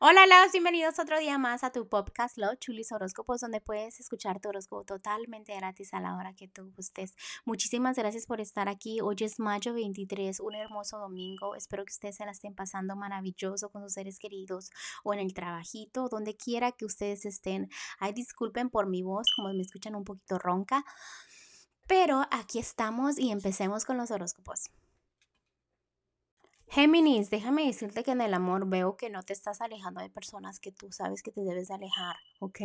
Hola, los bienvenidos otro día más a tu podcast Love Chulis Horóscopos, donde puedes escuchar tu horóscopo totalmente gratis a la hora que tú gustes. Muchísimas gracias por estar aquí. Hoy es mayo 23, un hermoso domingo. Espero que ustedes se la estén pasando maravilloso con sus seres queridos o en el trabajito, donde quiera que ustedes estén. Ay, disculpen por mi voz, como me escuchan un poquito ronca. Pero aquí estamos y empecemos con los horóscopos. Géminis, déjame decirte que en el amor veo que no te estás alejando de personas que tú sabes que te debes de alejar, ¿ok?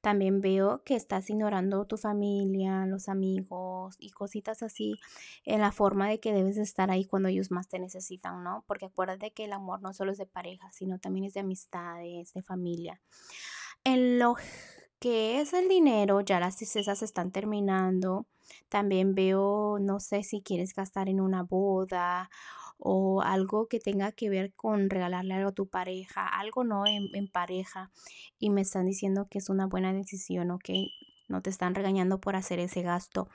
También veo que estás ignorando tu familia, los amigos y cositas así en la forma de que debes de estar ahí cuando ellos más te necesitan, ¿no? Porque acuérdate que el amor no solo es de pareja, sino también es de amistades, de familia. En lo que es el dinero, ya las tristezas están terminando. También veo, no sé si quieres gastar en una boda o algo que tenga que ver con regalarle algo a tu pareja, algo no en, pareja y me están diciendo que es una buena decisión, ¿ok? No te están regañando por hacer ese gasto.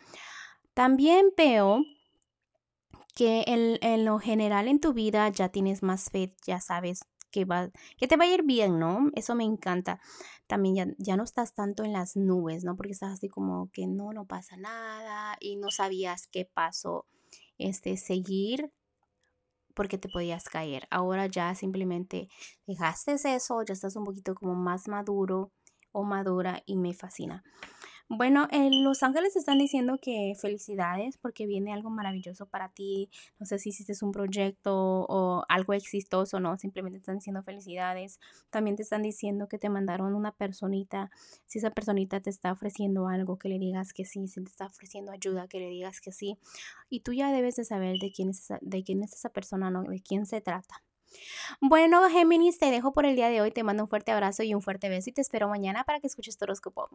También veo que en, en lo general en tu vida ya tienes más fe, ya sabes que, va, que te va a ir bien, ¿no? Eso me encanta. También ya, ya, no estás tanto en las nubes, ¿no? Porque estás así como que no, no pasa nada y no sabías qué pasó. Este, seguir porque te podías caer. Ahora ya simplemente dejaste eso, ya estás un poquito como más maduro o madura y me fascina. Bueno, Los Ángeles están diciendo que felicidades porque viene algo maravilloso para ti. No sé si hiciste un proyecto o algo exitoso, no, simplemente están diciendo felicidades. También te están diciendo que te mandaron una personita. Si esa personita te está ofreciendo algo, que le digas que sí. Si te está ofreciendo ayuda, que le digas que sí. Y tú ya debes de saber de quién es esa, de quién es esa persona, ¿no? De quién se trata. Bueno, Géminis, te dejo por el día de hoy. Te mando un fuerte abrazo y un fuerte beso y te espero mañana para que escuches tu horóscopo.